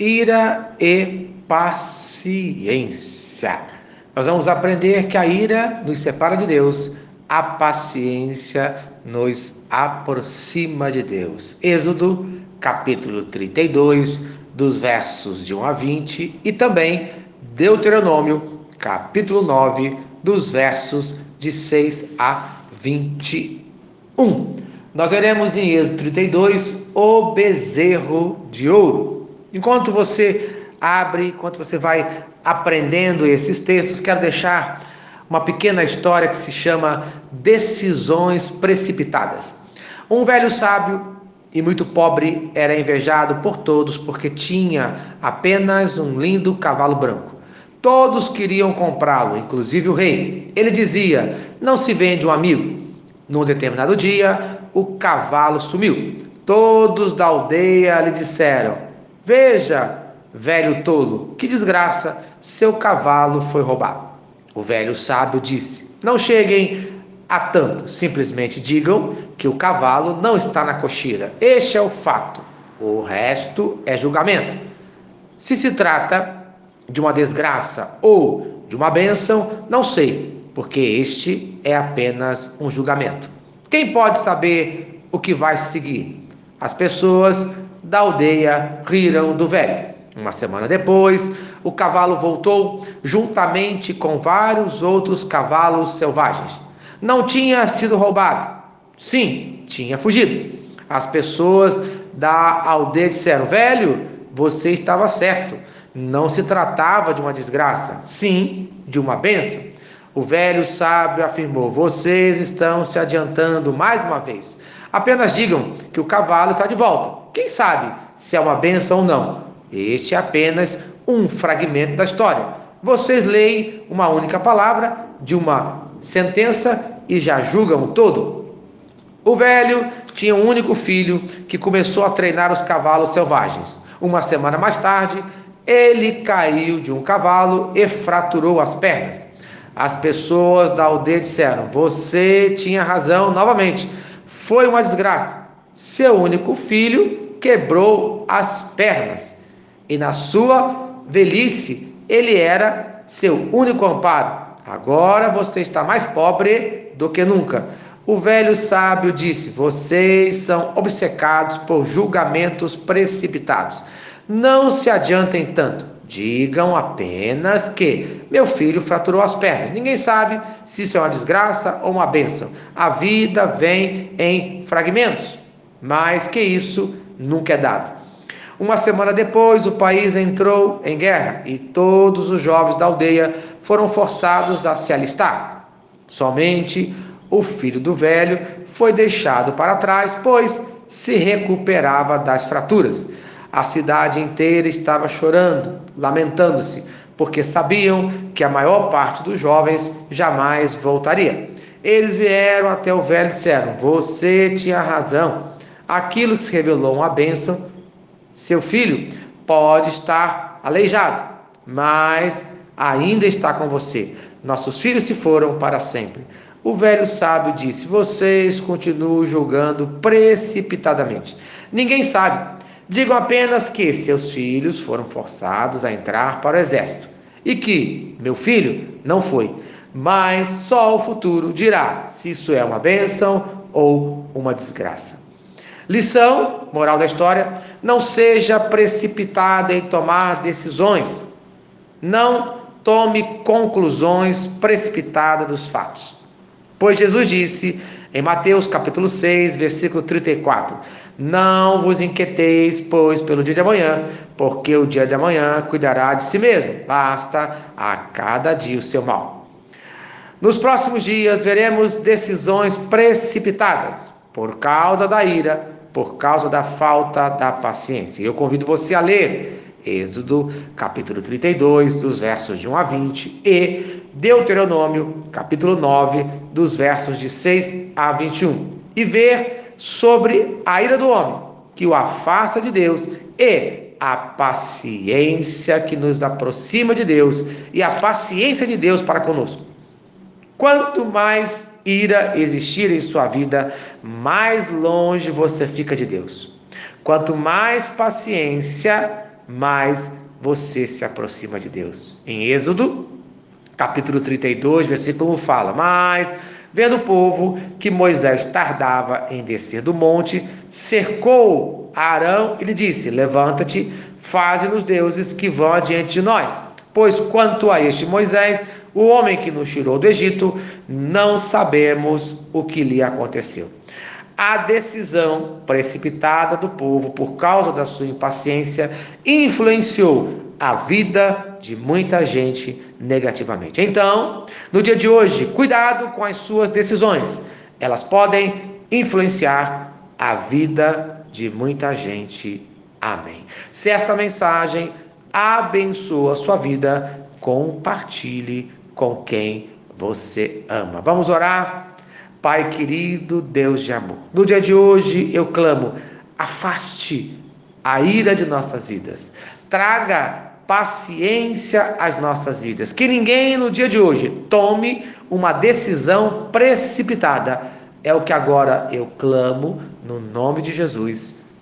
ira e paciência. Nós vamos aprender que a ira nos separa de Deus, a paciência nos aproxima de Deus. Êxodo, capítulo 32, dos versos de 1 a 20, e também Deuteronômio, capítulo 9, dos versos de 6 a 21. Nós veremos em Êxodo 32 o bezerro de ouro. Enquanto você abre, enquanto você vai aprendendo esses textos, quero deixar uma pequena história que se chama Decisões Precipitadas. Um velho sábio e muito pobre era invejado por todos porque tinha apenas um lindo cavalo branco. Todos queriam comprá-lo, inclusive o rei. Ele dizia: Não se vende um amigo. Num determinado dia, o cavalo sumiu. Todos da aldeia lhe disseram: Veja, velho tolo, que desgraça, seu cavalo foi roubado. O velho sábio disse: Não cheguem a tanto, simplesmente digam que o cavalo não está na cocheira. Este é o fato. O resto é julgamento. Se se trata de uma desgraça ou de uma bênção, não sei, porque este é apenas um julgamento. Quem pode saber o que vai seguir? As pessoas da aldeia riram do velho. Uma semana depois, o cavalo voltou juntamente com vários outros cavalos selvagens. Não tinha sido roubado. Sim, tinha fugido. As pessoas da aldeia disseram: Velho, você estava certo. Não se tratava de uma desgraça, sim, de uma bênção. O velho sábio afirmou: Vocês estão se adiantando mais uma vez. Apenas digam que o cavalo está de volta. Quem sabe se é uma bênção ou não? Este é apenas um fragmento da história. Vocês leem uma única palavra de uma sentença e já julgam o todo. O velho tinha um único filho que começou a treinar os cavalos selvagens. Uma semana mais tarde, ele caiu de um cavalo e fraturou as pernas. As pessoas da aldeia disseram: Você tinha razão novamente. Foi uma desgraça. Seu único filho quebrou as pernas. E na sua velhice, ele era seu único amparo. Agora você está mais pobre do que nunca. O velho sábio disse: Vocês são obcecados por julgamentos precipitados. Não se adiantem tanto. Digam apenas que meu filho fraturou as pernas. Ninguém sabe se isso é uma desgraça ou uma bênção. A vida vem em fragmentos, mas que isso nunca é dado. Uma semana depois, o país entrou em guerra e todos os jovens da aldeia foram forçados a se alistar. Somente o filho do velho foi deixado para trás, pois se recuperava das fraturas. A cidade inteira estava chorando, lamentando-se, porque sabiam que a maior parte dos jovens jamais voltaria. Eles vieram até o velho e disseram: Você tinha razão. Aquilo que se revelou uma bênção seu filho pode estar aleijado, mas ainda está com você. Nossos filhos se foram para sempre. O velho sábio disse: Vocês continuam julgando precipitadamente. Ninguém sabe. Digam apenas que seus filhos foram forçados a entrar para o exército e que meu filho não foi. Mas só o futuro dirá se isso é uma bênção ou uma desgraça. Lição, moral da história: não seja precipitado em tomar decisões. Não tome conclusões precipitadas dos fatos. Pois Jesus disse em Mateus capítulo 6, versículo 34: Não vos inquieteis, pois, pelo dia de amanhã, porque o dia de amanhã cuidará de si mesmo. Basta a cada dia o seu mal. Nos próximos dias veremos decisões precipitadas por causa da ira por causa da falta da paciência. Eu convido você a ler Êxodo, capítulo 32, dos versos de 1 a 20, e Deuteronômio, capítulo 9, dos versos de 6 a 21, e ver sobre a ira do homem, que o afasta de Deus, e a paciência que nos aproxima de Deus, e a paciência de Deus para conosco. Quanto mais ira existir em sua vida, mais longe você fica de Deus. Quanto mais paciência mais você se aproxima de Deus. Em Êxodo, capítulo 32, versículo 1 fala: Mas, vendo o povo que Moisés tardava em descer do monte, cercou Arão e lhe disse: Levanta-te, faze-nos deuses que vão adiante de nós. Pois quanto a este Moisés, o homem que nos tirou do Egito, não sabemos o que lhe aconteceu. A decisão precipitada do povo por causa da sua impaciência influenciou a vida de muita gente negativamente. Então, no dia de hoje, cuidado com as suas decisões. Elas podem influenciar a vida de muita gente. Amém. Se esta mensagem abençoa a sua vida, compartilhe com quem você ama. Vamos orar? Pai querido, Deus de amor, no dia de hoje eu clamo, afaste a ira de nossas vidas, traga paciência às nossas vidas, que ninguém no dia de hoje tome uma decisão precipitada. É o que agora eu clamo no nome de Jesus.